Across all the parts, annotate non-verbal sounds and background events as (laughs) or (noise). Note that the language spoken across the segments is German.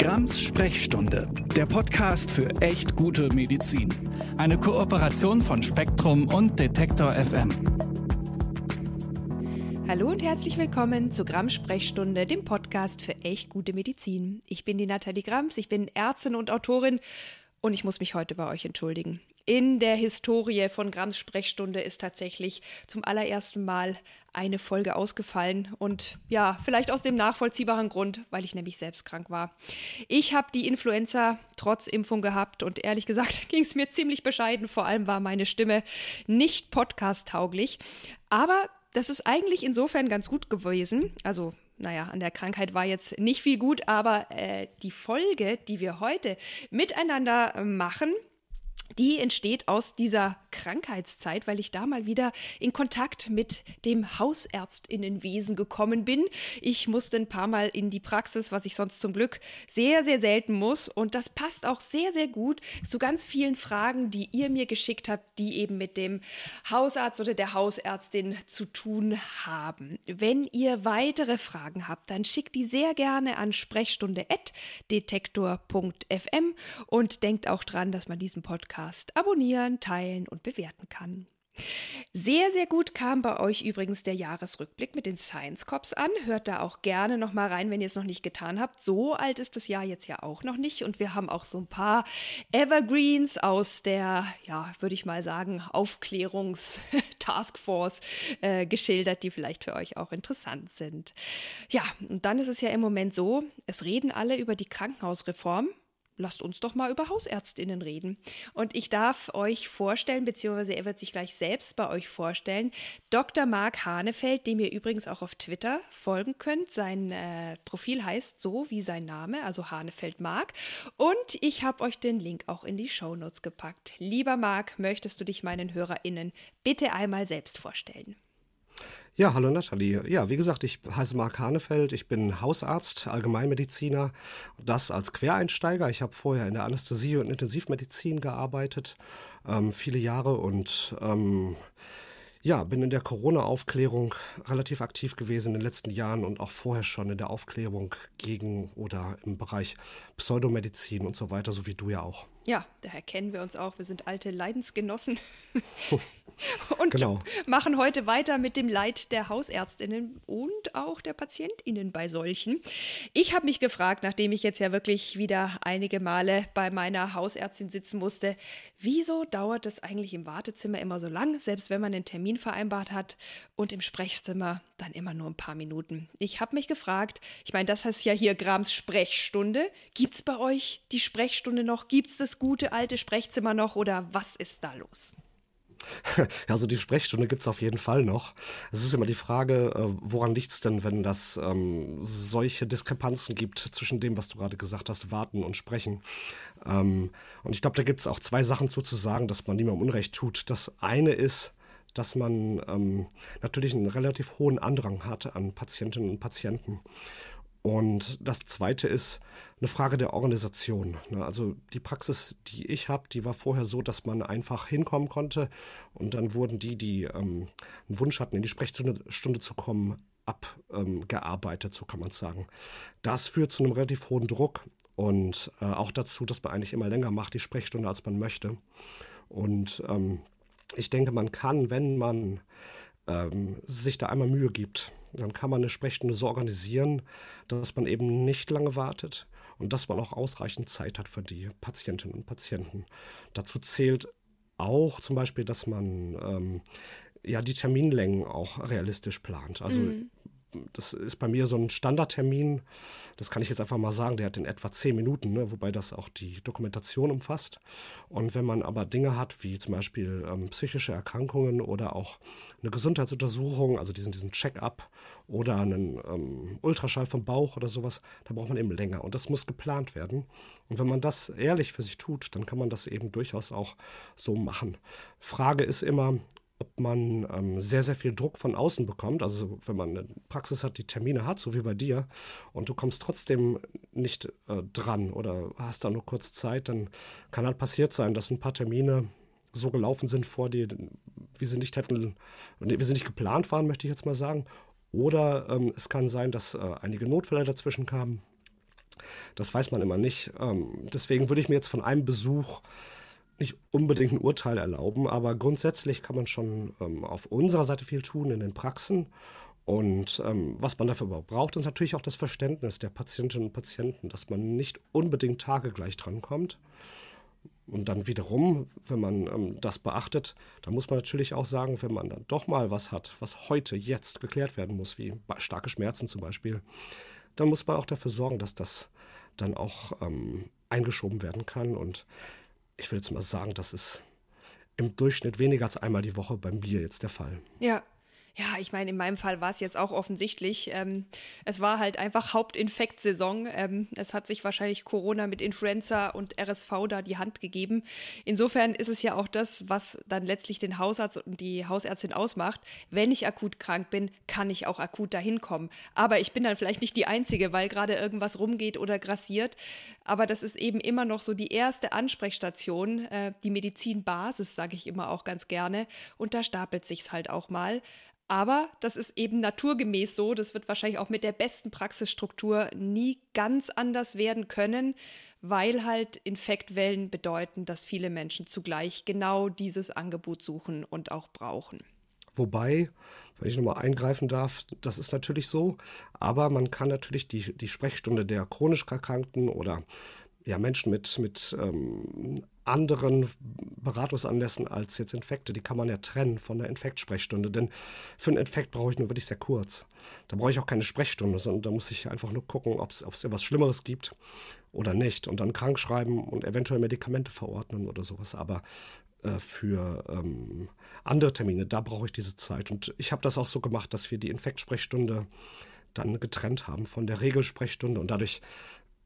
Grams Sprechstunde, der Podcast für echt gute Medizin. Eine Kooperation von Spektrum und Detektor FM. Hallo und herzlich willkommen zu Grams Sprechstunde, dem Podcast für echt gute Medizin. Ich bin die Nathalie Grams, ich bin Ärztin und Autorin und ich muss mich heute bei euch entschuldigen. In der Historie von Grams Sprechstunde ist tatsächlich zum allerersten Mal eine Folge ausgefallen und ja, vielleicht aus dem nachvollziehbaren Grund, weil ich nämlich selbst krank war. Ich habe die Influenza trotz Impfung gehabt und ehrlich gesagt (laughs) ging es mir ziemlich bescheiden. Vor allem war meine Stimme nicht podcast-tauglich. Aber das ist eigentlich insofern ganz gut gewesen. Also naja, an der Krankheit war jetzt nicht viel gut, aber äh, die Folge, die wir heute miteinander äh, machen, die entsteht aus dieser Krankheitszeit, weil ich da mal wieder in Kontakt mit dem Hausärztinnenwesen gekommen bin. Ich musste ein paar Mal in die Praxis, was ich sonst zum Glück sehr, sehr selten muss. Und das passt auch sehr, sehr gut zu ganz vielen Fragen, die ihr mir geschickt habt, die eben mit dem Hausarzt oder der Hausärztin zu tun haben. Wenn ihr weitere Fragen habt, dann schickt die sehr gerne an sprechstunde.detektor.fm und denkt auch dran, dass man diesen Podcast abonnieren, teilen und bewerten kann. Sehr, sehr gut kam bei euch übrigens der Jahresrückblick mit den Science Cops an. Hört da auch gerne noch mal rein, wenn ihr es noch nicht getan habt. So alt ist das Jahr jetzt ja auch noch nicht. Und wir haben auch so ein paar Evergreens aus der, ja, würde ich mal sagen, Aufklärungs-Taskforce äh, geschildert, die vielleicht für euch auch interessant sind. Ja, und dann ist es ja im Moment so, es reden alle über die Krankenhausreform lasst uns doch mal über Hausärztinnen reden. Und ich darf euch vorstellen, beziehungsweise er wird sich gleich selbst bei euch vorstellen, Dr. Marc Hanefeld, dem ihr übrigens auch auf Twitter folgen könnt. Sein äh, Profil heißt so wie sein Name, also Hanefeld Marc. Und ich habe euch den Link auch in die Shownotes gepackt. Lieber Marc, möchtest du dich meinen HörerInnen bitte einmal selbst vorstellen? Ja, hallo Nathalie. Ja, wie gesagt, ich heiße Marc Hanefeld, ich bin Hausarzt, Allgemeinmediziner, das als Quereinsteiger. Ich habe vorher in der Anästhesie und Intensivmedizin gearbeitet, ähm, viele Jahre und ähm, ja, bin in der Corona-Aufklärung relativ aktiv gewesen in den letzten Jahren und auch vorher schon in der Aufklärung gegen oder im Bereich Pseudomedizin und so weiter, so wie du ja auch. Ja, daher kennen wir uns auch. Wir sind alte Leidensgenossen (laughs) und genau. machen heute weiter mit dem Leid der Hausärztinnen und auch der Patientinnen bei solchen. Ich habe mich gefragt, nachdem ich jetzt ja wirklich wieder einige Male bei meiner Hausärztin sitzen musste, wieso dauert es eigentlich im Wartezimmer immer so lang, selbst wenn man einen Termin vereinbart hat und im Sprechzimmer dann immer nur ein paar Minuten. Ich habe mich gefragt, ich meine, das heißt ja hier Grams Sprechstunde. Gibt es bei euch die Sprechstunde noch? Gibt es das gute alte Sprechzimmer noch oder was ist da los? (laughs) Also die Sprechstunde gibt es auf jeden Fall noch. Es ist immer die Frage, äh, woran liegt es denn, wenn das ähm, solche Diskrepanzen gibt zwischen dem, was du gerade gesagt hast, warten und sprechen. Ähm, und ich glaube, da gibt es auch zwei Sachen zu, sagen, dass man niemandem Unrecht tut. Das eine ist, dass man ähm, natürlich einen relativ hohen Andrang hat an Patientinnen und Patienten. Und das Zweite ist eine Frage der Organisation. Ne? Also die Praxis, die ich habe, die war vorher so, dass man einfach hinkommen konnte und dann wurden die, die ähm, einen Wunsch hatten, in die Sprechstunde Stunde zu kommen, abgearbeitet, ähm, so kann man sagen. Das führt zu einem relativ hohen Druck und äh, auch dazu, dass man eigentlich immer länger macht, die Sprechstunde, als man möchte. Und ähm, ich denke, man kann, wenn man ähm, sich da einmal Mühe gibt, dann kann man eine Sprechstunde so organisieren, dass man eben nicht lange wartet und dass man auch ausreichend Zeit hat für die Patientinnen und Patienten. Dazu zählt auch zum Beispiel, dass man ähm, ja die Terminlängen auch realistisch plant. Also mhm das ist bei mir so ein Standardtermin, das kann ich jetzt einfach mal sagen, der hat in etwa zehn Minuten, ne, wobei das auch die Dokumentation umfasst. Und wenn man aber Dinge hat, wie zum Beispiel ähm, psychische Erkrankungen oder auch eine Gesundheitsuntersuchung, also diesen, diesen Check-up oder einen ähm, Ultraschall vom Bauch oder sowas, da braucht man eben länger und das muss geplant werden. Und wenn man das ehrlich für sich tut, dann kann man das eben durchaus auch so machen. Frage ist immer, ob man ähm, sehr, sehr viel Druck von außen bekommt. Also wenn man eine Praxis hat, die Termine hat, so wie bei dir, und du kommst trotzdem nicht äh, dran oder hast da nur kurz Zeit, dann kann halt passiert sein, dass ein paar Termine so gelaufen sind vor dir, wie sie nicht hätten, wie sie nicht geplant waren, möchte ich jetzt mal sagen. Oder ähm, es kann sein, dass äh, einige Notfälle dazwischen kamen. das weiß man immer nicht. Ähm, deswegen würde ich mir jetzt von einem Besuch nicht unbedingt ein Urteil erlauben, aber grundsätzlich kann man schon ähm, auf unserer Seite viel tun in den Praxen. Und ähm, was man dafür braucht, ist natürlich auch das Verständnis der Patientinnen und Patienten, dass man nicht unbedingt tagegleich drankommt. Und dann wiederum, wenn man ähm, das beachtet, dann muss man natürlich auch sagen, wenn man dann doch mal was hat, was heute, jetzt geklärt werden muss, wie starke Schmerzen zum Beispiel, dann muss man auch dafür sorgen, dass das dann auch ähm, eingeschoben werden kann. Und ich will jetzt mal sagen, das ist im Durchschnitt weniger als einmal die Woche beim Bier jetzt der Fall. Ja, ja, ich meine, in meinem Fall war es jetzt auch offensichtlich. Ähm, es war halt einfach Hauptinfektsaison. Ähm, es hat sich wahrscheinlich Corona mit Influenza und RSV da die Hand gegeben. Insofern ist es ja auch das, was dann letztlich den Hausarzt und die Hausärztin ausmacht. Wenn ich akut krank bin, kann ich auch akut dahin kommen. Aber ich bin dann vielleicht nicht die Einzige, weil gerade irgendwas rumgeht oder grassiert. Aber das ist eben immer noch so die erste Ansprechstation, äh, die Medizinbasis, sage ich immer auch ganz gerne. Und da stapelt sich's halt auch mal. Aber das ist eben naturgemäß so. Das wird wahrscheinlich auch mit der besten Praxisstruktur nie ganz anders werden können, weil halt Infektwellen bedeuten, dass viele Menschen zugleich genau dieses Angebot suchen und auch brauchen. Wobei, wenn ich nochmal eingreifen darf, das ist natürlich so, aber man kann natürlich die, die Sprechstunde der chronisch Erkrankten oder ja, Menschen mit, mit ähm, anderen Beratungsanlässen als jetzt Infekte. Die kann man ja trennen von der Infektsprechstunde. Denn für einen Infekt brauche ich nur wirklich sehr kurz. Da brauche ich auch keine Sprechstunde, sondern da muss ich einfach nur gucken, ob es etwas Schlimmeres gibt oder nicht. Und dann krank schreiben und eventuell Medikamente verordnen oder sowas. Aber äh, für ähm, andere Termine, da brauche ich diese Zeit. Und ich habe das auch so gemacht, dass wir die Infektsprechstunde dann getrennt haben von der Regelsprechstunde. Und dadurch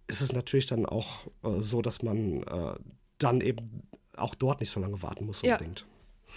ist es natürlich dann auch äh, so, dass man äh, dann eben auch dort nicht so lange warten muss unbedingt.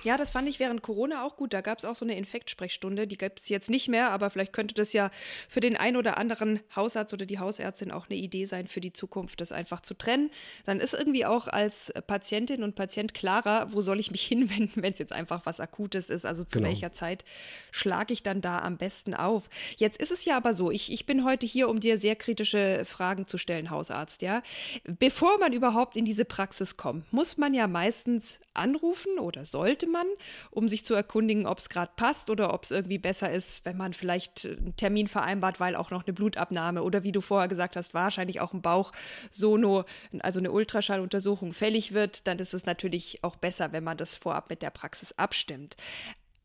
Ja. Das fand ich während Corona auch gut. Da gab es auch so eine Infektsprechstunde. Die gibt es jetzt nicht mehr, aber vielleicht könnte das ja für den einen oder anderen Hausarzt oder die Hausärztin auch eine Idee sein für die Zukunft, das einfach zu trennen. Dann ist irgendwie auch als Patientin und Patient klarer, wo soll ich mich (laughs) hinwenden, wenn es jetzt einfach was Akutes ist. Also zu genau. welcher Zeit schlage ich dann da am besten auf. Jetzt ist es ja aber so, ich, ich bin heute hier, um dir sehr kritische Fragen zu stellen, Hausarzt. Ja, Bevor man überhaupt in diese Praxis kommt, muss man ja meistens anrufen oder sollte man, um sich zu erkundigen, ob es gerade passt oder ob es irgendwie besser ist, wenn man vielleicht einen Termin vereinbart, weil auch noch eine Blutabnahme oder wie du vorher gesagt hast, wahrscheinlich auch ein Bauch-Sono, also eine Ultraschalluntersuchung fällig wird, dann ist es natürlich auch besser, wenn man das vorab mit der Praxis abstimmt.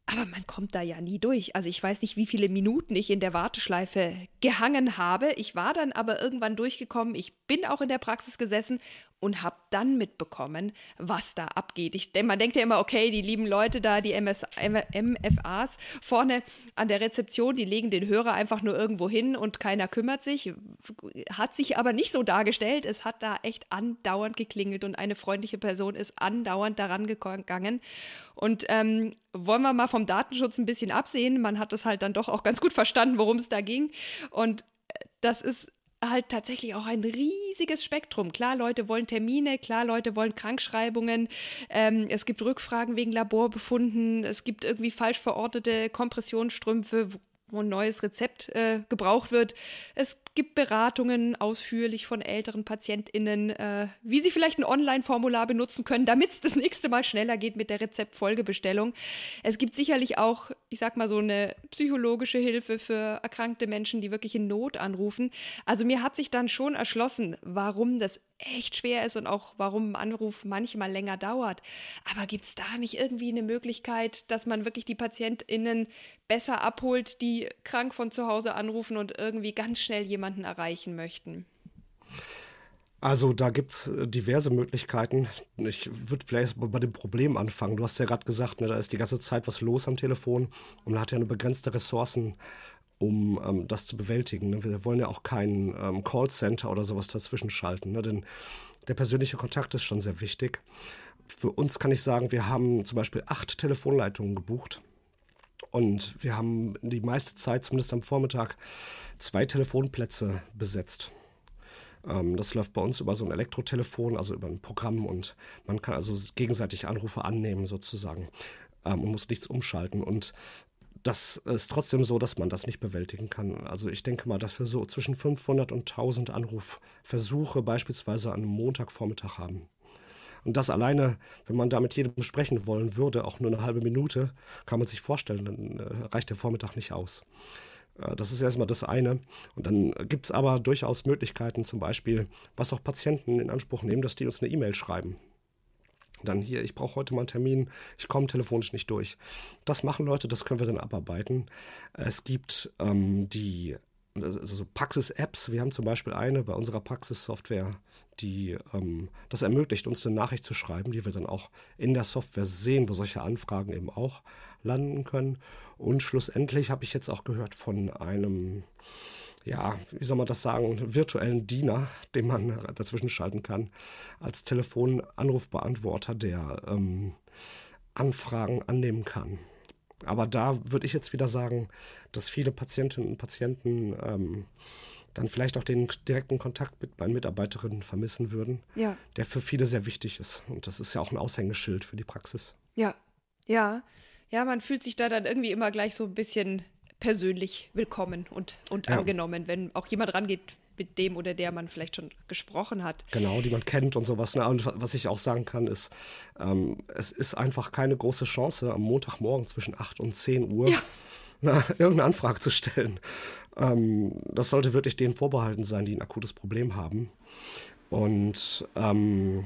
Aber man kommt da ja nie durch. Also ich weiß nicht, wie viele Minuten ich in der Warteschleife gehangen habe. Ich war dann aber irgendwann durchgekommen. Ich bin auch in der Praxis gesessen und habe dann mitbekommen, was da abgeht. Ich, man denkt ja immer, okay, die lieben Leute da, die MS, MFAs vorne an der Rezeption, die legen den Hörer einfach nur irgendwo hin und keiner kümmert sich. Hat sich aber nicht so dargestellt. Es hat da echt andauernd geklingelt und eine freundliche Person ist andauernd daran gegangen. Und ähm, wollen wir mal vom Datenschutz ein bisschen absehen. Man hat es halt dann doch auch ganz gut verstanden, worum es da ging. Und äh, das ist halt tatsächlich auch ein riesiges Spektrum. Klar, Leute wollen Termine, klar, Leute wollen Krankschreibungen, ähm, es gibt Rückfragen wegen Laborbefunden, es gibt irgendwie falsch verordnete Kompressionsstrümpfe, wo ein neues Rezept äh, gebraucht wird. Es gibt Beratungen ausführlich von älteren PatientInnen, äh, wie sie vielleicht ein Online-Formular benutzen können, damit es das nächste Mal schneller geht mit der Rezeptfolgebestellung. Es gibt sicherlich auch, ich sag mal, so eine psychologische Hilfe für erkrankte Menschen, die wirklich in Not anrufen. Also mir hat sich dann schon erschlossen, warum das echt schwer ist und auch warum ein Anruf manchmal länger dauert. Aber gibt es da nicht irgendwie eine Möglichkeit, dass man wirklich die PatientInnen besser abholt, die krank von zu Hause anrufen und irgendwie ganz schnell jemanden erreichen möchten? Also da gibt es äh, diverse Möglichkeiten. Ich würde vielleicht bei dem Problem anfangen. Du hast ja gerade gesagt, ne, da ist die ganze Zeit was los am Telefon und man hat ja nur begrenzte Ressourcen um ähm, das zu bewältigen. Ne? Wir wollen ja auch kein ähm, Callcenter oder sowas dazwischen schalten, ne? denn der persönliche Kontakt ist schon sehr wichtig. Für uns kann ich sagen, wir haben zum Beispiel acht Telefonleitungen gebucht. Und wir haben die meiste Zeit, zumindest am Vormittag, zwei Telefonplätze besetzt. Ähm, das läuft bei uns über so ein Elektrotelefon, also über ein Programm und man kann also gegenseitig Anrufe annehmen sozusagen ähm, und muss nichts umschalten. Und das ist trotzdem so, dass man das nicht bewältigen kann. Also ich denke mal, dass wir so zwischen 500 und 1000 Anrufversuche beispielsweise an einem Montagvormittag haben. Und das alleine, wenn man da mit jedem sprechen wollen würde, auch nur eine halbe Minute, kann man sich vorstellen, dann äh, reicht der Vormittag nicht aus. Äh, das ist erstmal das eine. Und dann gibt es aber durchaus Möglichkeiten, zum Beispiel, was auch Patienten in Anspruch nehmen, dass die uns eine E-Mail schreiben. Dann hier, ich brauche heute mal einen Termin, ich komme telefonisch nicht durch. Das machen Leute, das können wir dann abarbeiten. Es gibt ähm, die also so Praxis-Apps. Wir haben zum Beispiel eine bei unserer Praxis-Software, die ähm, das ermöglicht, uns eine Nachricht zu schreiben, die wir dann auch in der Software sehen, wo solche Anfragen eben auch landen können. Und schlussendlich habe ich jetzt auch gehört von einem, ja, wie soll man das sagen, virtuellen Diener, (laughs) den man dazwischen schalten kann, als Telefonanrufbeantworter, der ähm, Anfragen annehmen kann. Aber da würde ich jetzt wieder sagen, dass viele Patientinnen und Patienten ähm, dann vielleicht auch den direkten Kontakt mit meinen Mitarbeiterinnen vermissen würden, ja. der für viele sehr wichtig ist. Und das ist ja auch ein Aushängeschild für die Praxis. Ja, ja. Ja, man fühlt sich da dann irgendwie immer gleich so ein bisschen persönlich willkommen und, und ja. angenommen, wenn auch jemand rangeht, mit dem oder der man vielleicht schon gesprochen hat. Genau, die man kennt und sowas. Ne? Und was ich auch sagen kann, ist, ähm, es ist einfach keine große Chance, am Montagmorgen zwischen 8 und 10 Uhr ja. (laughs) na, irgendeine Anfrage zu stellen. Ähm, das sollte wirklich denen vorbehalten sein, die ein akutes Problem haben. Und ähm,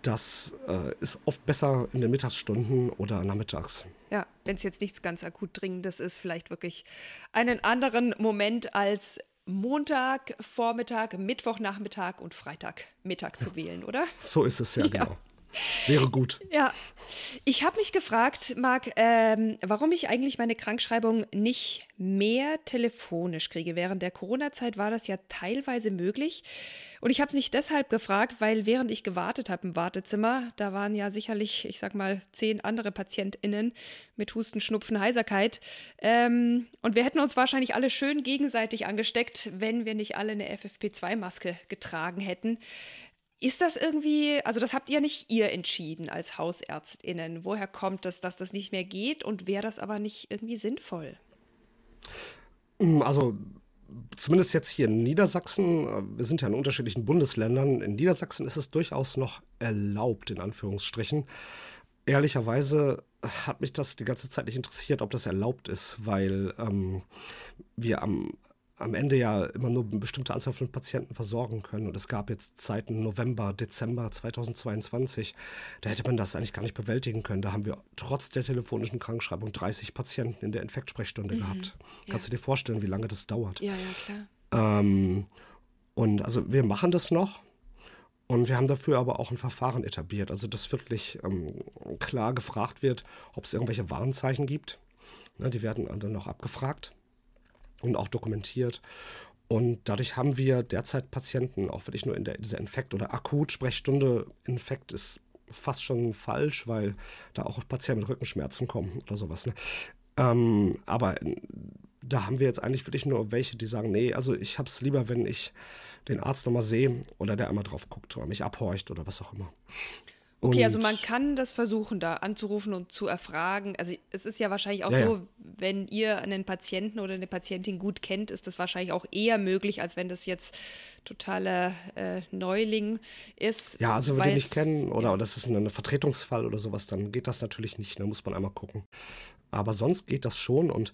das äh, ist oft besser in den Mittagsstunden oder nachmittags. Ja, wenn es jetzt nichts ganz akut Dringendes ist, vielleicht wirklich einen anderen Moment als Montag, Vormittag, Mittwochnachmittag und Freitagmittag zu wählen, oder? So ist es ja, (laughs) ja. genau. Wäre gut. Ja. Ich habe mich gefragt, Marc, ähm, warum ich eigentlich meine Krankschreibung nicht mehr telefonisch kriege. Während der Corona-Zeit war das ja teilweise möglich. Und ich habe mich deshalb gefragt, weil während ich gewartet habe im Wartezimmer, da waren ja sicherlich, ich sag mal, zehn andere PatientInnen mit Husten, Schnupfen, Heiserkeit. Ähm, und wir hätten uns wahrscheinlich alle schön gegenseitig angesteckt, wenn wir nicht alle eine FFP2-Maske getragen hätten. Ist das irgendwie, also das habt ihr nicht ihr entschieden als Hausärztinnen. Woher kommt es, dass das nicht mehr geht und wäre das aber nicht irgendwie sinnvoll? Hm, also zumindest jetzt hier in Niedersachsen, äh, wir sind ja in unterschiedlichen Bundesländern, in Niedersachsen ist es durchaus noch erlaubt, in Anführungsstrichen. Ehrlicherweise hat mich das die ganze Zeit nicht interessiert, ob das erlaubt ist, weil ähm, wir am am Ende ja immer nur eine bestimmte Anzahl von Patienten versorgen können. Und es gab jetzt Zeiten November, Dezember 2022, da hätte man das eigentlich gar nicht bewältigen können. Da haben wir trotz der telefonischen Krankschreibung 30 Patienten in der Infektsprechstunde mhm. gehabt. Kannst ja. du dir vorstellen, wie lange das dauert? Ja, ja, klar. Ähm, und also wir machen das noch. Und wir haben dafür aber auch ein Verfahren etabliert, also dass wirklich ähm, klar gefragt wird, ob es irgendwelche Warnzeichen gibt. Ne, die werden dann noch abgefragt und auch dokumentiert. Und dadurch haben wir derzeit Patienten, auch wirklich nur in der, dieser Infekt- oder Akut-Sprechstunde. Infekt ist fast schon falsch, weil da auch Patienten mit Rückenschmerzen kommen oder sowas. Ne? Ähm, aber da haben wir jetzt eigentlich wirklich nur welche, die sagen, nee, also ich habe es lieber, wenn ich den Arzt nochmal sehe oder der einmal drauf guckt oder mich abhorcht oder was auch immer. Okay, also man kann das versuchen, da anzurufen und zu erfragen. Also es ist ja wahrscheinlich auch ja, so, ja. wenn ihr einen Patienten oder eine Patientin gut kennt, ist das wahrscheinlich auch eher möglich, als wenn das jetzt totaler äh, Neuling ist. Ja, also wenn wir den nicht kennen oder ja. das ist ein Vertretungsfall oder sowas, dann geht das natürlich nicht. Da muss man einmal gucken. Aber sonst geht das schon und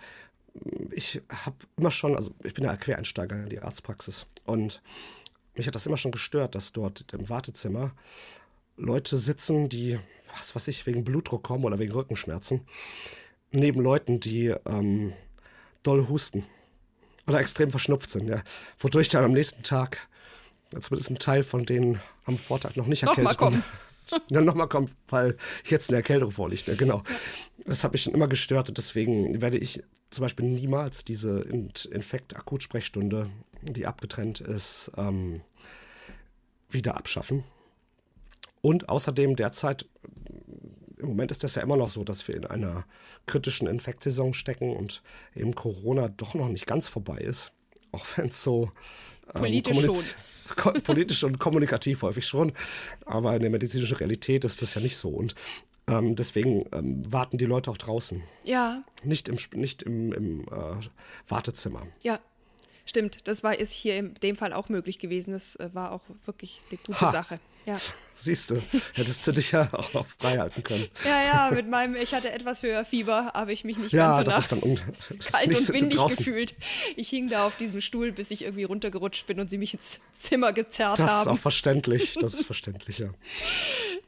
ich habe immer schon, also ich bin ja Quereinsteiger in die Arztpraxis und mich hat das immer schon gestört, dass dort im Wartezimmer Leute sitzen, die, was weiß ich, wegen Blutdruck kommen oder wegen Rückenschmerzen, neben Leuten, die ähm, doll husten oder extrem verschnupft sind, ja, wodurch dann am nächsten Tag zumindest ein Teil von denen am Vortag noch nicht erkältet kommen. Ja, nochmal kommt, weil jetzt eine Erkältung vorliegt. Ne? Genau. Das hat mich schon immer gestört und deswegen werde ich zum Beispiel niemals diese Infekt-Akutsprechstunde, die abgetrennt ist, ähm, wieder abschaffen. Und außerdem derzeit, im Moment ist das ja immer noch so, dass wir in einer kritischen Infektsaison stecken und eben Corona doch noch nicht ganz vorbei ist. Auch wenn es so ähm, politisch schon. (laughs) politisch und kommunikativ häufig schon. Aber in der medizinischen Realität ist das ja nicht so. Und Ähm, deswegen ähm, warten die Leute auch draußen. Ja. Nicht im, nicht im, im äh, Wartezimmer. Ja, stimmt. Das war ist hier in dem Fall auch möglich gewesen. Das äh, war auch wirklich eine gute ha. Sache. Ja. Siehst du, hättest du dich ja auch noch frei halten können. Ja, ja, mit meinem, ich hatte etwas höher Fieber, habe ich mich nicht ja, ganz so nach (laughs) kalt und windig draußen. gefühlt. Ich hing da auf diesem Stuhl, bis ich irgendwie runtergerutscht bin und sie mich ins Zimmer gezerrt das haben. Das ist auch verständlich, das ist (laughs) verständlich, ja.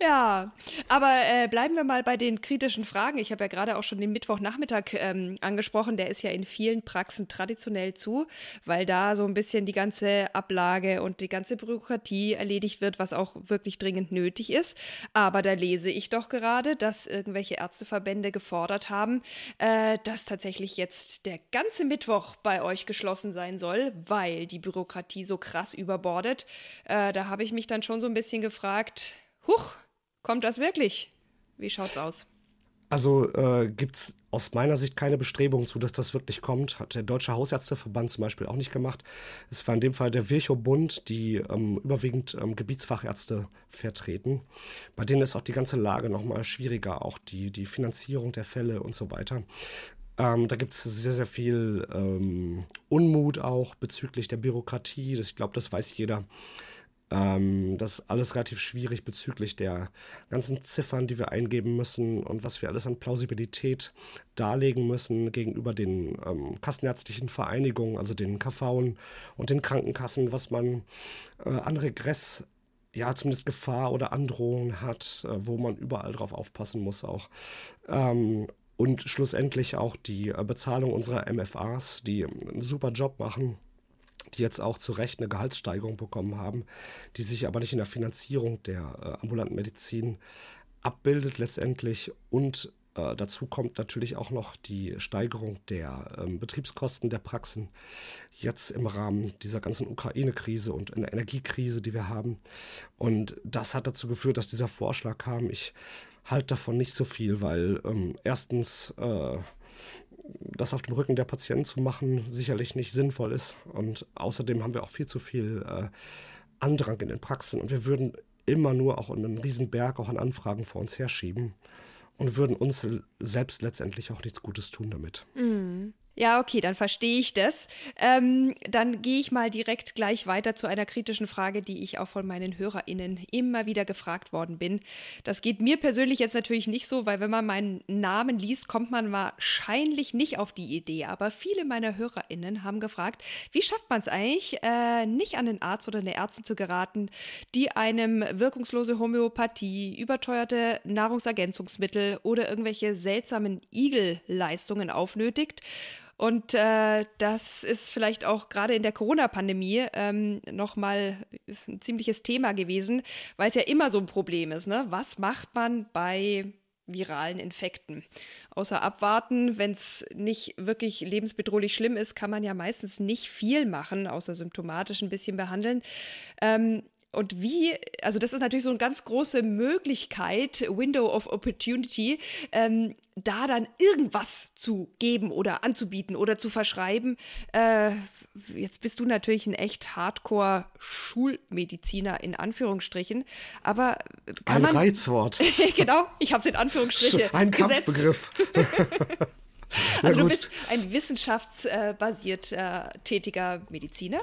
Ja, aber äh, bleiben wir mal bei den kritischen Fragen. Ich habe ja gerade auch schon den Mittwochnachmittag ähm, angesprochen. Der ist ja in vielen Praxen traditionell zu, weil da so ein bisschen die ganze Ablage und die ganze Bürokratie erledigt wird, was auch wirklich dringend nötig ist. Aber da lese ich doch gerade, dass irgendwelche Ärzteverbände gefordert haben, äh, dass tatsächlich jetzt der ganze Mittwoch bei euch geschlossen sein soll, weil die Bürokratie so krass überbordet. Äh, da habe ich mich dann schon so ein bisschen gefragt, huch, Kommt das wirklich? Wie schaut's aus? Also äh, gibt es aus meiner Sicht keine Bestrebungen zu, dass das wirklich kommt. Hat der Deutsche Hausärzteverband zum Beispiel auch nicht gemacht. Es war in dem Fall der Virchow-Bund, die ähm, überwiegend ähm, Gebietsfachärzte vertreten. Bei denen ist auch die ganze Lage nochmal schwieriger, auch die, die Finanzierung der Fälle und so weiter. Ähm, da gibt es sehr, sehr viel ähm, Unmut auch bezüglich der Bürokratie. Ich glaube, das weiß jeder. Ähm, das ist alles relativ schwierig bezüglich der ganzen Ziffern, die wir eingeben müssen und was wir alles an Plausibilität darlegen müssen gegenüber den ähm, kassenärztlichen Vereinigungen, also den KV und den Krankenkassen, was man äh, an Regress ja, zumindest Gefahr oder Androhung hat, äh, wo man überall drauf aufpassen muss auch. Ähm, und schlussendlich auch die äh, Bezahlung unserer MFAs, die einen super Job machen die jetzt auch zu Recht eine Gehaltssteigerung bekommen haben, die sich aber nicht in der Finanzierung der äh, ambulanten Medizin abbildet letztendlich und äh, dazu kommt natürlich auch noch die Steigerung der ähm, Betriebskosten der Praxen jetzt im Rahmen dieser ganzen Ukraine-Krise und einer Energiekrise, die wir haben. Und das hat dazu geführt, dass dieser Vorschlag kam. Ich halte davon nicht so viel, weil ähm, erstens äh, das auf dem Rücken der Patienten zu machen, sicherlich nicht sinnvoll ist. Und außerdem haben wir auch viel zu viel äh, Andrang in den Praxen und wir würden immer nur auch einen riesen Berg auch an Anfragen vor uns herschieben und würden uns selbst letztendlich auch nichts Gutes tun damit. Mm. Ja, okay, dann verstehe ich das. Ähm, dann gehe ich mal direkt gleich weiter zu einer kritischen Frage, die ich auch von meinen HörerInnen immer wieder gefragt worden bin. Das geht mir persönlich jetzt natürlich nicht so, weil wenn man meinen Namen liest, kommt man wahrscheinlich nicht auf die Idee. Aber viele meiner HörerInnen haben gefragt, wie schafft man es eigentlich, äh, nicht an den Arzt oder eine Ärztin zu geraten, die einem wirkungslose Homöopathie, überteuerte Nahrungsergänzungsmittel oder irgendwelche seltsamen Igelleistungen aufnötigt und äh, das ist vielleicht auch gerade in der Corona-Pandemie ähm, nochmal ein ziemliches Thema gewesen, weil es ja immer so ein Problem ist. Ne? Was macht man bei viralen Infekten? Außer abwarten, wenn es nicht wirklich lebensbedrohlich schlimm ist, kann man ja meistens nicht viel machen, außer symptomatisch ein bisschen behandeln. Ähm, und wie, also das ist natürlich so eine ganz große Möglichkeit, Window of Opportunity, ähm, da dann irgendwas zu geben oder anzubieten oder zu verschreiben. Äh, jetzt bist du natürlich ein echt Hardcore-Schulmediziner in Anführungsstrichen, aber kann ein man, Reizwort. (laughs) genau, ich habe es in Anführungsstriche Ein Kampfbegriff. (laughs) (laughs) Also du bist ein wissenschaftsbasiert äh, tätiger Mediziner.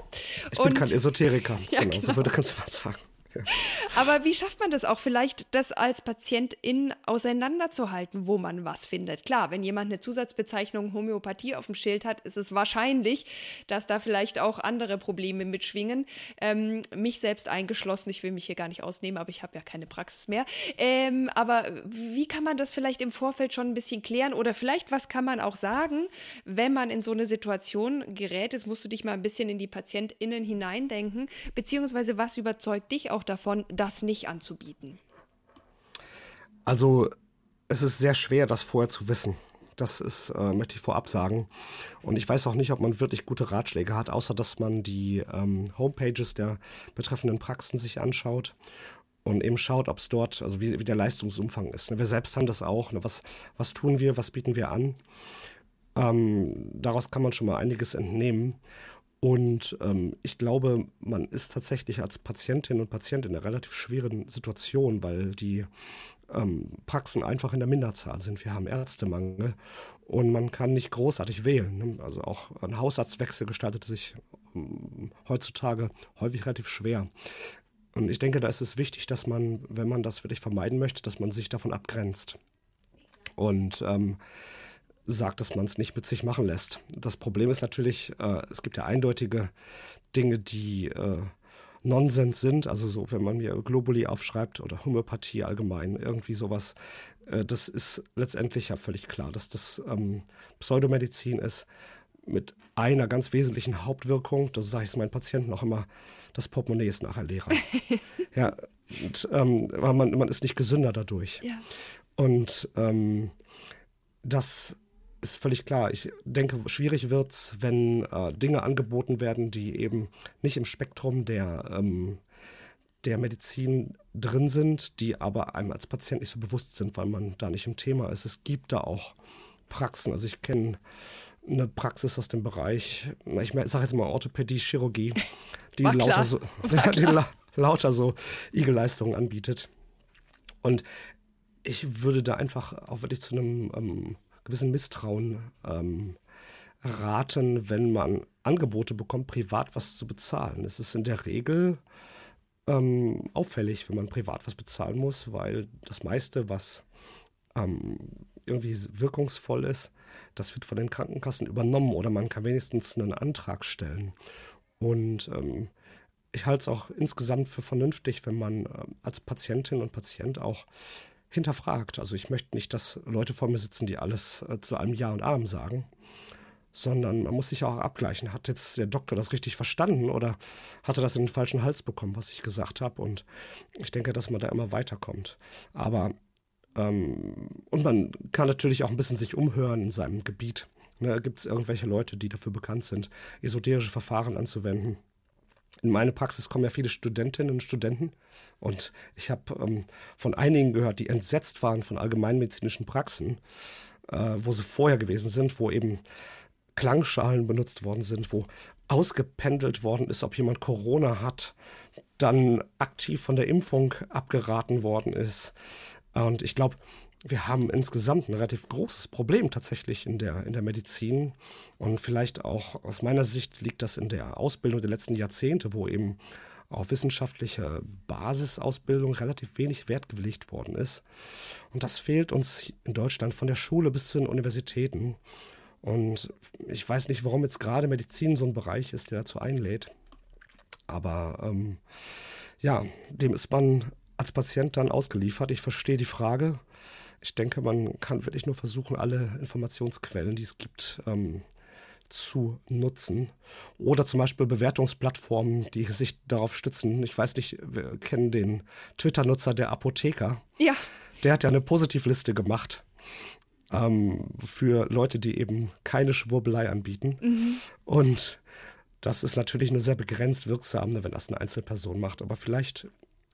Ich bin kein Esoteriker, (laughs) ja, genau, genau, so würde man sagen. (laughs) Aber wie schafft man das auch vielleicht, das als Patientin auseinanderzuhalten, wo man was findet? Klar, wenn jemand eine Zusatzbezeichnung Homöopathie auf dem Schild hat, ist es wahrscheinlich, dass da vielleicht auch andere Probleme mitschwingen. Ähm, mich selbst eingeschlossen, ich will mich hier gar nicht ausnehmen, aber ich habe ja keine Praxis mehr. Ähm, aber wie kann man das vielleicht im Vorfeld schon ein bisschen klären? Oder vielleicht, was kann man auch sagen, wenn man in so eine Situation gerät? Jetzt musst du dich mal ein bisschen in die PatientInnen hineindenken, beziehungsweise was überzeugt dich auch auch davon, das nicht anzubieten? Also es ist sehr schwer, das vorher zu wissen. Das ist, äh, möchte ich vorab sagen. Und ich weiß auch nicht, ob man wirklich gute Ratschläge hat, außer dass man die ähm, Homepages der betreffenden Praxen sich anschaut und eben schaut, ob es dort, also wie, wie, der Leistungsumfang ist. Ne? Wir selbst haben das auch. Ne? Was, was tun wir, was bieten wir an? Ähm, daraus kann man schon mal einiges entnehmen. Und ähm, ich glaube, man ist tatsächlich als Patientin und Patient in einer relativ schweren Situation, weil die ähm, Praxen einfach in der Minderzahl sind. Wir haben Ärztemangel und man kann nicht großartig wählen. Ne? Also auch ein Hausarztwechsel gestaltet sich ähm, heutzutage häufig relativ schwer. Und ich denke, da ist es wichtig, dass man, wenn man das wirklich vermeiden möchte, dass man sich davon abgrenzt. Und ähm, sagt, dass man es nicht mit sich machen lässt. Das Problem ist natürlich, äh, es gibt ja eindeutige Dinge, die äh, Nonsens sind. Also so, wenn man mir Globuli aufschreibt oder Homöopathie allgemein, irgendwie sowas, äh, das ist letztendlich ja völlig klar, dass das ähm, Pseudomedizin ist mit einer ganz wesentlichen Hauptwirkung, das sage ich es meinen Patienten auch immer, das Portemonnaie ist nachher leerer. (laughs) ja, und, ähm, man, man ist nicht gesünder dadurch. Ja. Und ähm, das ist völlig klar. Ich denke, schwierig wird es, wenn äh, Dinge angeboten werden, die eben nicht im Spektrum der, ähm, der Medizin drin sind, die aber einem als Patient nicht so bewusst sind, weil man da nicht im Thema ist. Es gibt da auch Praxen. Also ich kenne eine Praxis aus dem Bereich, ich sage jetzt mal Orthopädie, Chirurgie, die, lauter so, (laughs) (laughs) die la lauter so Igelleistungen anbietet. Und ich würde da einfach auch wirklich zu einem ähm, gewissen Misstrauen ähm, raten, wenn man Angebote bekommt, privat was zu bezahlen. Es ist in der Regel ähm, auffällig, wenn man privat was bezahlen muss, weil das meiste, was ähm, irgendwie wirkungsvoll ist, das wird von den Krankenkassen übernommen oder man kann wenigstens einen Antrag stellen. Und ähm, ich halte es auch insgesamt für vernünftig, wenn man äh, als Patientin und Patient auch hinterfragt. Also ich möchte nicht, dass Leute vor mir sitzen, die alles äh, zu einem Ja und Arm sagen, sondern man muss sich auch abgleichen. Hat jetzt der Doktor das richtig verstanden oder hat er das in den falschen Hals bekommen, was ich gesagt habe? Und ich denke, dass man da immer weiterkommt. Aber ähm, und man kann natürlich auch ein bisschen sich umhören in seinem Gebiet. Ne, Gibt es irgendwelche Leute, die dafür bekannt sind, esoterische Verfahren anzuwenden? In meine Praxis kommen ja viele Studentinnen und Studenten. Und ich habe ähm, von einigen gehört, die entsetzt waren von allgemeinmedizinischen Praxen, äh, wo sie vorher gewesen sind, wo eben Klangschalen benutzt worden sind, wo ausgependelt worden ist, ob jemand Corona hat, dann aktiv von der Impfung abgeraten worden ist. Und ich glaube, wir haben insgesamt ein relativ großes Problem tatsächlich in der, in der Medizin. Und vielleicht auch aus meiner Sicht liegt das in der Ausbildung der letzten Jahrzehnte, wo eben auf wissenschaftliche Basisausbildung relativ wenig Wert gelegt worden ist. Und das fehlt uns in Deutschland von der Schule bis zu den Universitäten. Und ich weiß nicht, warum jetzt gerade Medizin so ein Bereich ist, der dazu einlädt. Aber ähm, ja, dem ist man als Patient dann ausgeliefert. Ich verstehe die Frage, ich denke, man kann wirklich nur versuchen, alle Informationsquellen, die es gibt, ähm, zu nutzen. Oder zum Beispiel Bewertungsplattformen, die sich darauf stützen. Ich weiß nicht, wir kennen den Twitter-Nutzer der Apotheker. Ja. Der hat ja eine Positivliste gemacht ähm, für Leute, die eben keine Schwurbelei anbieten. Mhm. Und das ist natürlich nur sehr begrenzt wirksam, ne, wenn das eine Einzelperson macht. Aber vielleicht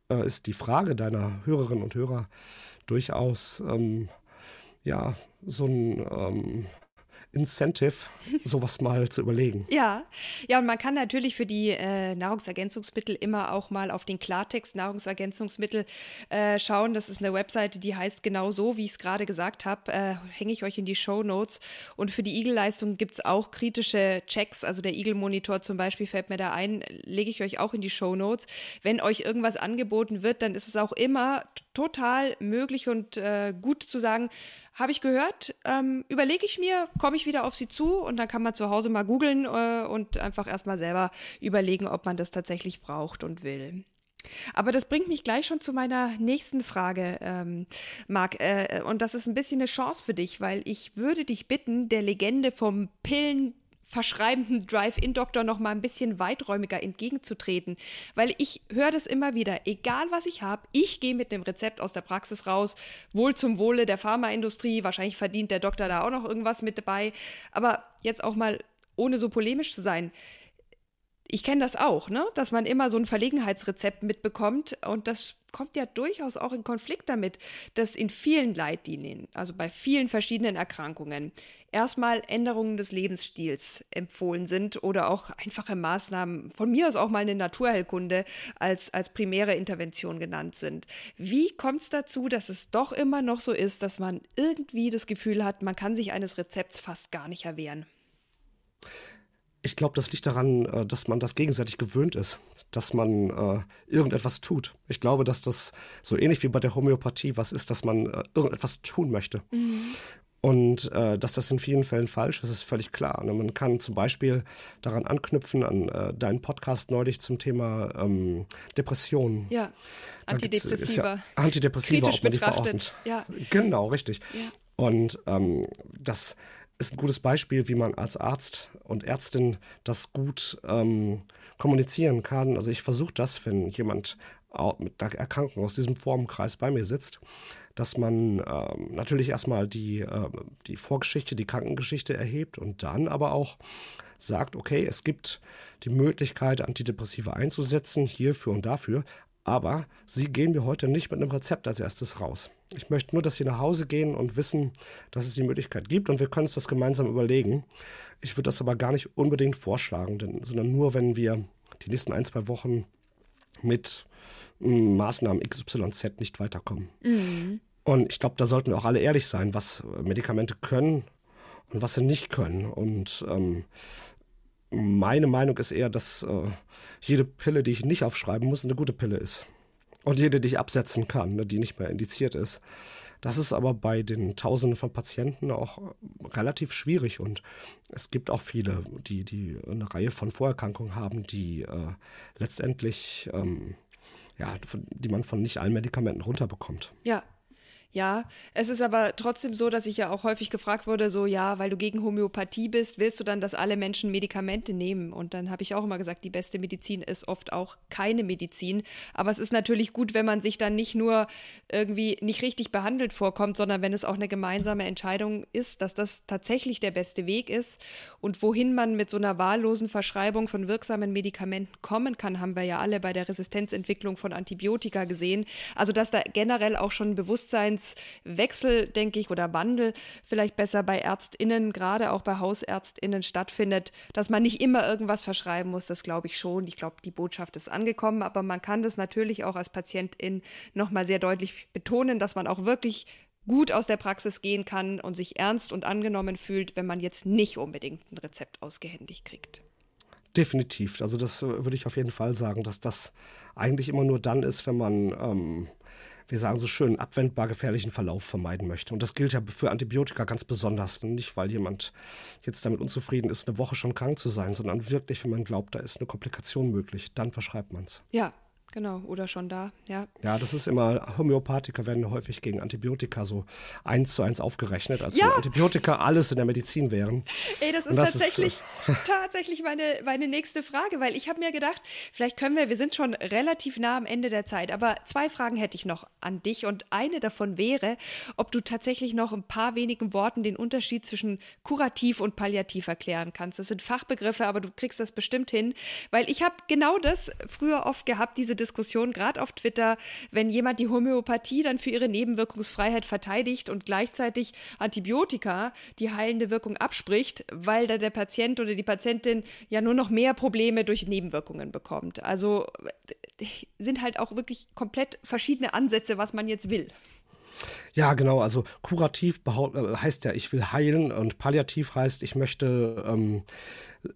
äh, ist die Frage deiner Hörerinnen und Hörer durchaus ähm, ja so ein ähm, Incentive, sowas mal zu überlegen. Ja, ja, und man kann natürlich für die äh, Nahrungsergänzungsmittel immer auch mal auf den Klartext Nahrungsergänzungsmittel äh, schauen. Das ist eine Webseite, die heißt genau so, wie ich es gerade gesagt habe. Äh, Hänge ich euch in die Show Notes. Und für die Igelleistung gibt es auch kritische Checks. Also der Igel-Monitor zum Beispiel fällt mir da ein, lege ich euch auch in die Show Notes. Wenn euch irgendwas angeboten wird, dann ist es auch immer total möglich und äh, gut zu sagen, habe ich gehört, ähm, überlege ich mir, komme ich wieder auf sie zu und dann kann man zu Hause mal googeln äh, und einfach erstmal selber überlegen, ob man das tatsächlich braucht und will. Aber das bringt mich gleich schon zu meiner nächsten Frage, ähm, Marc. Äh, und das ist ein bisschen eine Chance für dich, weil ich würde dich bitten, der Legende vom Pillen verschreibenden Drive-In-Doktor noch mal ein bisschen weiträumiger entgegenzutreten, weil ich höre das immer wieder, egal was ich habe, ich gehe mit dem Rezept aus der Praxis raus, wohl zum Wohle der Pharmaindustrie, wahrscheinlich verdient der Doktor da auch noch irgendwas mit dabei, aber jetzt auch mal ohne so polemisch zu sein, ich kenne das auch, ne? dass man immer so ein Verlegenheitsrezept mitbekommt und das kommt ja durchaus auch in Konflikt damit, dass in vielen Leitlinien, also bei vielen verschiedenen Erkrankungen, erstmal Änderungen des Lebensstils empfohlen sind oder auch einfache Maßnahmen, von mir aus auch mal eine Naturheilkunde als, als primäre Intervention genannt sind. Wie kommt es dazu, dass es doch immer noch so ist, dass man irgendwie das Gefühl hat, man kann sich eines Rezepts fast gar nicht erwehren? Ich glaube, das liegt daran, äh, dass man das gegenseitig gewöhnt ist, dass man äh, irgendetwas tut. Ich glaube, dass das so ähnlich wie bei der Homöopathie was ist, dass man äh, irgendetwas tun möchte. Mhm. Und äh, dass das in vielen Fällen falsch ist, ist völlig klar. Ne? Man kann zum Beispiel daran anknüpfen, an äh, deinen Podcast neulich zum Thema ähm, Depressionen. Ja, Antidepressiva. Ja Antidepressiva, ob man die verordnet. Ja. Genau, richtig. Ja. Und ähm, das ist ein gutes Beispiel, wie man als Arzt und Ärztin das gut ähm, kommunizieren kann. Also ich versuche das, wenn jemand mit einer Erkrankung aus diesem Formenkreis bei mir sitzt, dass man ähm, natürlich erstmal die, äh, die Vorgeschichte, die Krankengeschichte erhebt und dann aber auch sagt, okay, es gibt die Möglichkeit, Antidepressiva einzusetzen, hierfür und dafür, aber Sie gehen mir heute nicht mit einem Rezept als erstes raus. Ich möchte nur, dass Sie nach Hause gehen und wissen, dass es die Möglichkeit gibt und wir können uns das gemeinsam überlegen. Ich würde das aber gar nicht unbedingt vorschlagen, denn, sondern nur, wenn wir die nächsten ein, zwei Wochen mit hm, Maßnahmen XYZ nicht weiterkommen. Mhm. Und ich glaube, da sollten wir auch alle ehrlich sein, was Medikamente können und was sie nicht können. Und ähm, meine Meinung ist eher, dass äh, jede Pille, die ich nicht aufschreiben muss, eine gute Pille ist. Und jede, die ich absetzen kann, ne, die nicht mehr indiziert ist. Das ist aber bei den Tausenden von Patienten auch relativ schwierig und es gibt auch viele, die, die eine Reihe von Vorerkrankungen haben, die äh, letztendlich, ähm, ja, die man von nicht allen Medikamenten runterbekommt. Ja, ja, es ist aber trotzdem so, dass ich ja auch häufig gefragt wurde, so ja, weil du gegen Homöopathie bist, willst du dann, dass alle Menschen Medikamente nehmen? Und dann habe ich auch immer gesagt, die beste Medizin ist oft auch keine Medizin. Aber es ist natürlich gut, wenn man sich dann nicht nur irgendwie nicht richtig behandelt vorkommt, sondern wenn es auch eine gemeinsame Entscheidung ist, dass das tatsächlich der beste Weg ist. Und wohin man mit so einer wahllosen Verschreibung von wirksamen Medikamenten kommen kann, haben wir ja alle bei der Resistenzentwicklung von Antibiotika gesehen. Also dass da generell auch schon Bewusstsein Bewusstseinswechsel, denke ich, oder Wandel vielleicht besser bei ÄrztInnen, gerade auch bei HausärztInnen stattfindet, dass man nicht immer irgendwas verschreiben muss, das glaube ich schon. Ich glaube, die Botschaft ist angekommen, aber man kann das natürlich auch als Patientin nochmal sehr deutlich betonen, dass man auch wirklich gut aus der Praxis gehen kann und sich ernst und angenommen fühlt, wenn man jetzt nicht unbedingt ein Rezept ausgehändigt kriegt. Definitiv. Also das äh, würde ich auf jeden Fall sagen, dass das eigentlich immer nur dann ist, wenn man ähm, wir sagen so schön, abwendbar gefährlichen Verlauf vermeiden möchte. Und das gilt ja für Antibiotika ganz besonders. Nicht, weil jemand jetzt damit unzufrieden ist, eine Woche schon krank zu sein, sondern wirklich, wenn man glaubt, da ist eine Komplikation möglich, dann verschreibt man es. Ja, Genau, oder schon da, ja. Ja, das ist immer, Homöopathika werden häufig gegen Antibiotika so eins zu eins aufgerechnet, als ja. Antibiotika alles in der Medizin wären. Ey, das ist das tatsächlich, ist, äh, tatsächlich meine, meine nächste Frage, weil ich habe mir gedacht, vielleicht können wir, wir sind schon relativ nah am Ende der Zeit, aber zwei Fragen hätte ich noch an dich und eine davon wäre, ob du tatsächlich noch ein paar wenigen Worten den Unterschied zwischen kurativ und palliativ erklären kannst. Das sind Fachbegriffe, aber du kriegst das bestimmt hin, weil ich habe genau das früher oft gehabt, diese Diskussion, gerade auf Twitter, wenn jemand die Homöopathie dann für ihre Nebenwirkungsfreiheit verteidigt und gleichzeitig Antibiotika die heilende Wirkung abspricht, weil da der Patient oder die Patientin ja nur noch mehr Probleme durch Nebenwirkungen bekommt. Also sind halt auch wirklich komplett verschiedene Ansätze, was man jetzt will. Ja, genau. Also kurativ äh, heißt ja, ich will heilen und palliativ heißt, ich möchte ähm,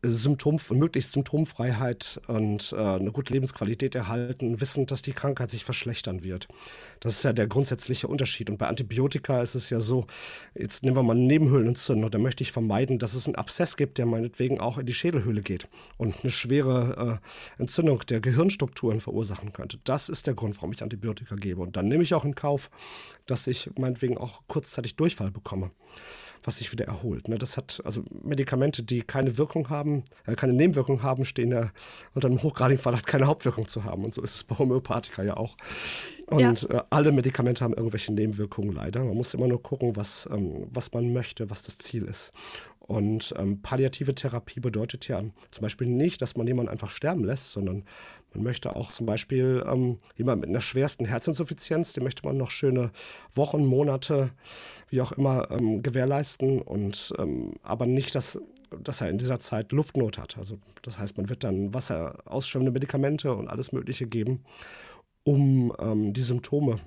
Symptom, möglichst Symptomfreiheit und äh, eine gute Lebensqualität erhalten, wissend, dass die Krankheit sich verschlechtern wird. Das ist ja der grundsätzliche Unterschied. Und bei Antibiotika ist es ja so, jetzt nehmen wir mal eine Nebenhöhlenentzündung, da möchte ich vermeiden, dass es einen Abszess gibt, der meinetwegen auch in die Schädelhöhle geht und eine schwere äh, Entzündung der Gehirnstrukturen verursachen könnte. Das ist der Grund, warum ich Antibiotika gebe. Und dann nehme ich auch in Kauf, dass ich meinetwegen auch kurzzeitig Durchfall bekomme was sich wieder erholt. Ne? Das hat also Medikamente, die keine Wirkung haben, äh, keine Nebenwirkung haben, stehen ja unter einem hochgradigen Verdacht, keine Hauptwirkung zu haben. Und so ist es bei Homöopathika ja auch. Und ja. äh, alle Medikamente haben irgendwelche Nebenwirkungen leider. Man muss immer nur gucken, was, ähm, was man möchte, was das Ziel ist. Und ähm, palliative Therapie bedeutet ja zum Beispiel nicht, dass man jemanden einfach sterben lässt, sondern Man möchte auch zum Beispiel ähm, jemand mit einer schwersten Herzinsuffizienz, dem möchte man noch schöne Wochen, Monate, wie auch immer, ähm, gewährleisten und ähm, aber nicht, dass, dass er in dieser Zeit Luftnot hat. Also das heißt, man wird dann wasserausschwemmende Medikamente und alles Mögliche geben, um ähm, die Symptome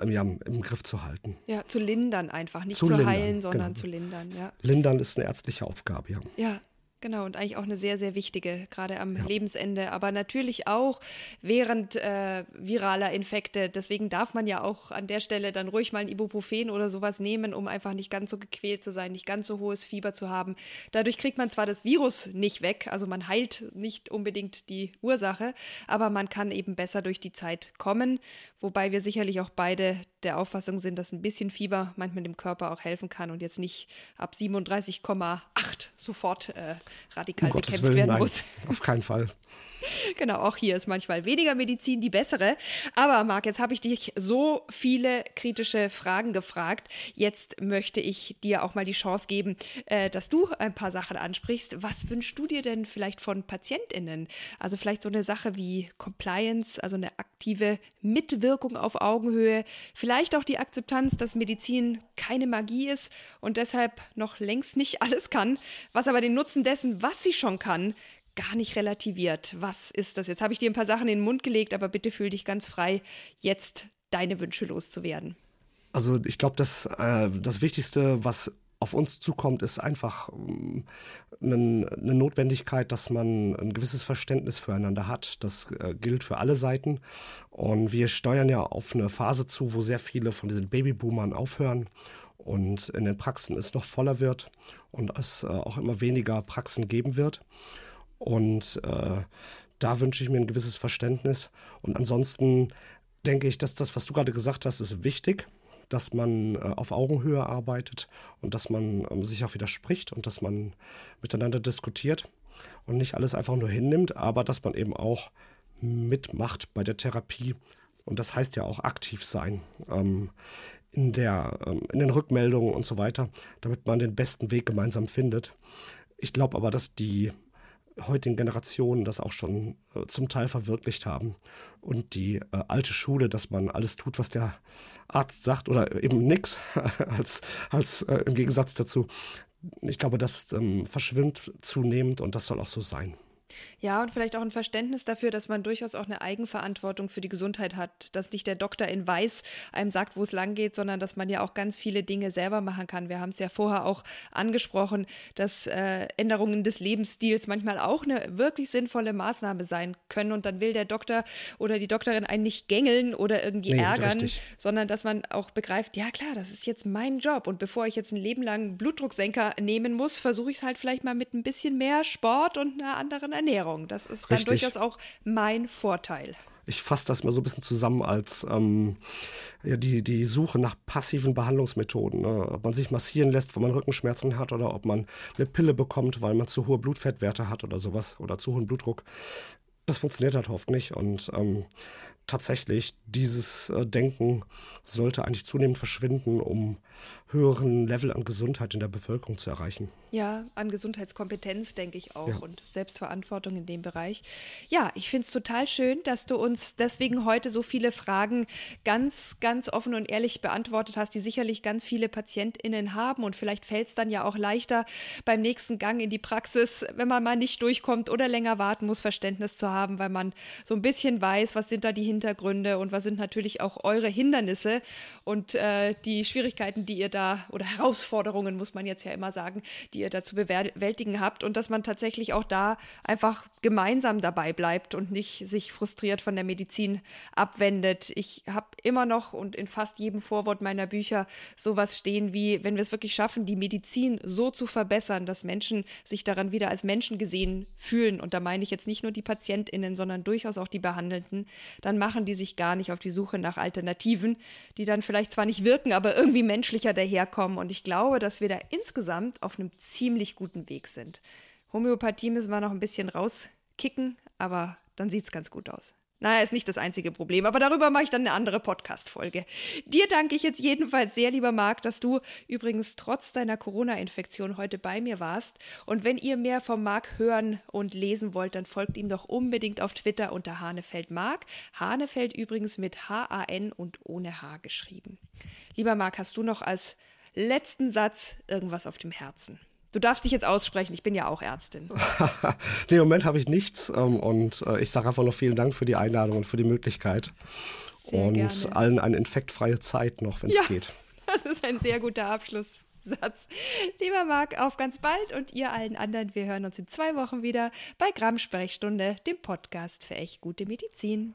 ähm, ja, im Griff zu halten. Ja, zu lindern einfach, nicht zu, zu heilen, sondern genau. zu lindern. Ja. Lindern ist eine ärztliche Aufgabe, ja. Ja, Genau, und eigentlich auch eine sehr, sehr wichtige, gerade am ja. Lebensende, aber natürlich auch während äh, viraler Infekte. Deswegen darf man ja auch an der Stelle dann ruhig mal ein Ibuprofen oder sowas nehmen, um einfach nicht ganz so gequält zu sein, nicht ganz so hohes Fieber zu haben. Dadurch kriegt man zwar das Virus nicht weg, also man heilt nicht unbedingt die Ursache, aber man kann eben besser durch die Zeit kommen, wobei wir sicherlich auch beide der Auffassung sind, dass ein bisschen Fieber manchmal dem Körper auch helfen kann und jetzt nicht ab 37,8 sofort äh, radikal um bekämpft Willen, werden nein, muss. Auf keinen Fall. (laughs) (laughs) Genau, auch hier ist manchmal weniger Medizin die bessere. Aber Marc, jetzt habe ich dich so viele kritische Fragen gefragt. Jetzt möchte ich dir auch mal die Chance geben, äh, dass du ein paar Sachen ansprichst. Was wünschst du dir denn vielleicht von PatientInnen? Also vielleicht so eine Sache wie Compliance, also eine aktive Mitwirkung auf Augenhöhe. Vielleicht auch die Akzeptanz, dass Medizin keine Magie ist und deshalb noch längst nicht (laughs) alles kann, was aber den Nutzen dessen, was sie schon kann, gar nicht relativiert. Was ist das? Jetzt habe ich dir ein paar Sachen in den Mund gelegt, aber bitte fühl dich ganz frei, jetzt deine Wünsche loszuwerden. Also ich glaube, das, äh, das Wichtigste, was auf uns zukommt, ist einfach ähm, eine, eine, Notwendigkeit, dass man ein gewisses Verständnis füreinander hat. Das äh, gilt für alle Seiten. Und wir steuern ja auf eine Phase zu, wo sehr viele von diesen Babyboomern aufhören und in den Praxen es noch voller wird und es äh, auch immer weniger Praxen geben wird. Und äh, da wünsche ich mir ein gewisses Verständnis. Und ansonsten denke ich, dass das, was du gerade gesagt hast, ist wichtig, dass man äh, auf Augenhöhe arbeitet und dass man ähm, sich auch widerspricht und dass man miteinander diskutiert und nicht alles einfach nur hinnimmt, aber dass man eben auch mitmacht bei der Therapie. Und das heißt ja auch aktiv sein ähm, in, der, ähm, in den Rückmeldungen und so weiter, damit man den besten Weg gemeinsam findet. Ich glaube aber, dass die heutigen Generationen das auch schon äh, zum Teil verwirklicht haben. Und die äh, alte Schule, dass man alles tut, was der Arzt sagt oder eben nichts, (laughs) als, als äh, im Gegensatz dazu, ich glaube, das ähm, verschwimmt zunehmend und das soll auch so sein. Ja, und vielleicht auch ein Verständnis dafür, dass man durchaus auch eine Eigenverantwortung für die Gesundheit hat. Dass nicht der Doktor in Weiß einem sagt, wo es lang geht, sondern dass man ja auch ganz viele Dinge selber machen kann. Wir haben es ja vorher auch angesprochen, dass äh, Änderungen des Lebensstils manchmal auch eine wirklich sinnvolle Maßnahme sein können. Und dann will der Doktor oder die Doktorin einen nicht gängeln oder irgendwie nee, ärgern, richtig. sondern dass man auch begreift, ja klar, das ist jetzt mein Job. Und bevor ich jetzt ein Leben lang Blutdrucksenker nehmen muss, versuche ich es halt vielleicht mal mit ein bisschen mehr Sport und einer anderen Ernährung. Ernährung. Das ist dann Richtig. durchaus auch mein Vorteil. Ich fasse das mal so ein bisschen zusammen als ähm, ja, die, die Suche nach passiven Behandlungsmethoden. Ne? Ob man sich massieren lässt, wo man Rückenschmerzen hat oder ob man eine Pille bekommt, weil man zu hohe Blutfettwerte hat oder sowas oder zu hohen Blutdruck. Das funktioniert halt oft nicht. Und ähm, tatsächlich, dieses äh, Denken sollte eigentlich zunehmend verschwinden, um höheren Level an Gesundheit in der Bevölkerung zu erreichen. Ja, an Gesundheitskompetenz denke ich auch ja. und Selbstverantwortung in dem Bereich. Ja, ich finde es total schön, dass du uns deswegen heute so viele Fragen ganz, ganz offen und ehrlich beantwortet hast, die sicherlich ganz viele PatientInnen haben und vielleicht fällt es dann ja auch leichter beim nächsten Gang in die Praxis, wenn man mal nicht durchkommt oder länger warten muss, Verständnis zu haben, weil man so ein bisschen weiß, was sind da die Hintergründe und was sind natürlich auch eure Hindernisse und äh, die Schwierigkeiten, die ihr da oder Herausforderungen, muss man jetzt ja immer sagen, die ihr da zu bewältigen habt und dass man tatsächlich auch da einfach gemeinsam dabei bleibt und nicht sich frustriert von der Medizin abwendet. Ich habe immer noch und in fast jedem Vorwort meiner Bücher sowas stehen wie, wenn wir es wirklich schaffen, die Medizin so zu verbessern, dass Menschen sich daran wieder als Menschen gesehen fühlen, und da meine ich jetzt nicht nur die PatientInnen, sondern durchaus auch die Behandelnden, dann machen die sich gar nicht auf die Suche nach Alternativen, die dann vielleicht zwar nicht wirken, aber irgendwie menschlicher daherkommen. Und ich glaube, dass wir da insgesamt auf einem ziemlich guten Weg sind. Homöopathie müssen wir noch ein bisschen rauskicken, aber dann sieht es ganz gut aus. Naja, ist nicht das einzige Problem, aber darüber mache ich dann eine andere Podcast-Folge. Dir danke ich jetzt jedenfalls sehr, lieber Marc, dass du übrigens trotz deiner Corona-Infektion heute bei mir warst. Und wenn ihr mehr vom Marc hören und lesen wollt, dann folgt ihm doch unbedingt auf Twitter unter Hanefeld Marc. Hanefeld übrigens mit H-A-N und ohne H geschrieben. Lieber Marc, hast du noch als letzten Satz irgendwas auf dem Herzen? Du darfst dich jetzt aussprechen, ich bin ja auch Ärztin. (laughs) nee, Im Moment habe ich nichts ähm, und äh, ich sage einfach noch vielen Dank für die Einladung und für die Möglichkeit. Sehr und gerne. allen eine infektfreie Zeit noch, wenn es ja, geht. (laughs) Das ist ein sehr guter Abschlusssatz. Lieber Marc, auf ganz bald und ihr allen anderen, wir hören uns in zwei Wochen wieder bei Gramm Sprechstunde, dem Podcast für echt gute Medizin.